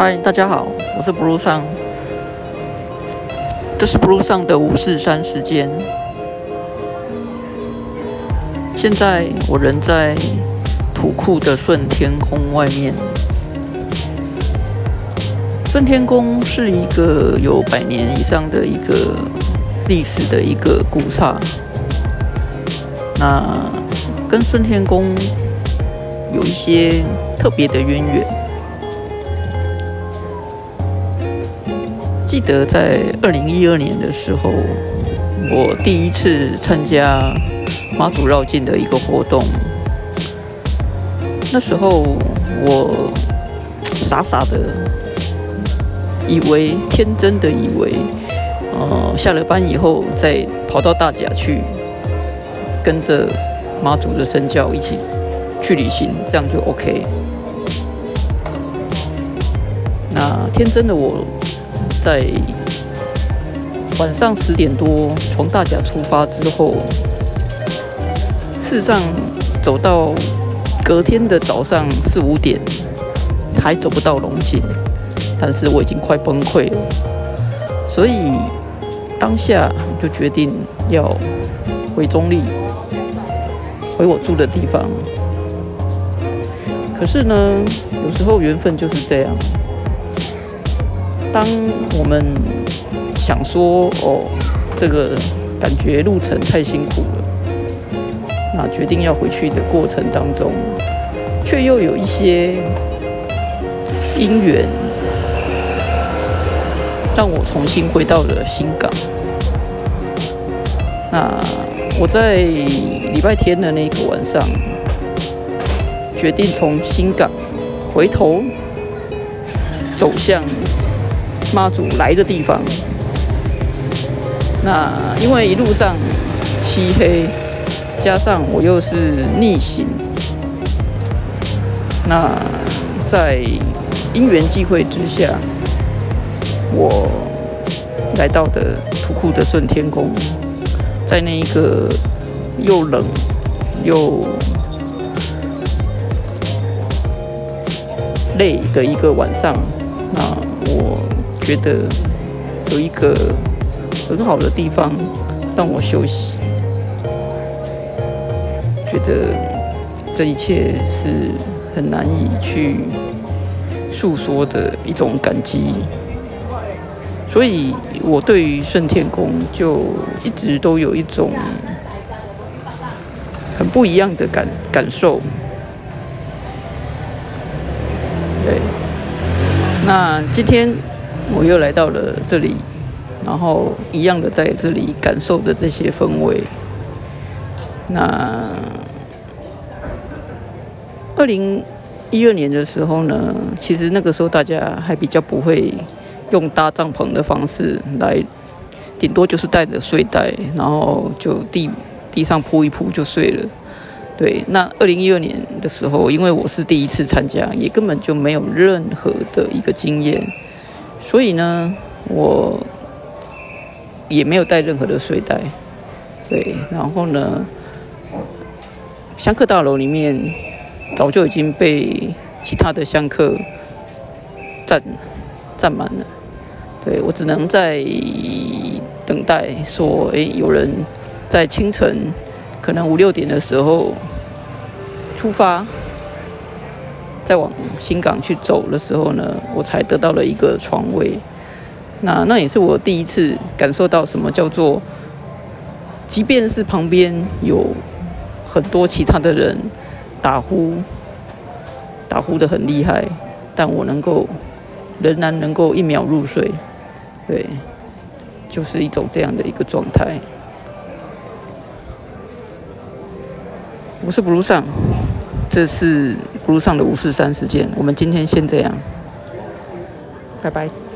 嗨，大家好，我是 Blue 上，这是 Blue 上的五四三时间。现在我人在土库的顺天宫外面。顺天宫是一个有百年以上的一个历史的一个古刹。那跟顺天宫有一些特别的渊源。记得在二零一二年的时候，我第一次参加妈祖绕境的一个活动。那时候我傻傻的以为，天真的以为，呃，下了班以后再跑到大甲去，跟着妈祖的身教一起去旅行，这样就 OK。那天真的我。在晚上十点多从大甲出发之后，事实上走到隔天的早上四五点，还走不到龙井，但是我已经快崩溃了，所以当下就决定要回中立，回我住的地方。可是呢，有时候缘分就是这样。当我们想说哦，这个感觉路程太辛苦了，那决定要回去的过程当中，却又有一些因缘，让我重新回到了新港。那我在礼拜天的那个晚上，决定从新港回头走向。妈祖来的地方，那因为一路上漆黑，加上我又是逆行，那在因缘际会之下，我来到的土库的顺天宫，在那一个又冷又累的一个晚上，那我。觉得有一个很好的地方让我休息，觉得这一切是很难以去诉说的一种感激，所以我对于顺天宫就一直都有一种很不一样的感感受。对，那今天。我又来到了这里，然后一样的在这里感受的这些氛围。那二零一二年的时候呢，其实那个时候大家还比较不会用搭帐篷的方式来，顶多就是带着睡袋，然后就地地上铺一铺就睡了。对，那二零一二年的时候，因为我是第一次参加，也根本就没有任何的一个经验。所以呢，我也没有带任何的睡袋，对，然后呢，香客大楼里面早就已经被其他的香客占占满了，对我只能在等待说，哎，有人在清晨可能五六点的时候出发。在往新港去走的时候呢，我才得到了一个床位。那那也是我第一次感受到什么叫做，即便是旁边有很多其他的人打呼，打呼的很厉害，但我能够仍然能够一秒入睡。对，就是一种这样的一个状态。我是不如上。这是路上的五四三时间，我们今天先这样，拜拜。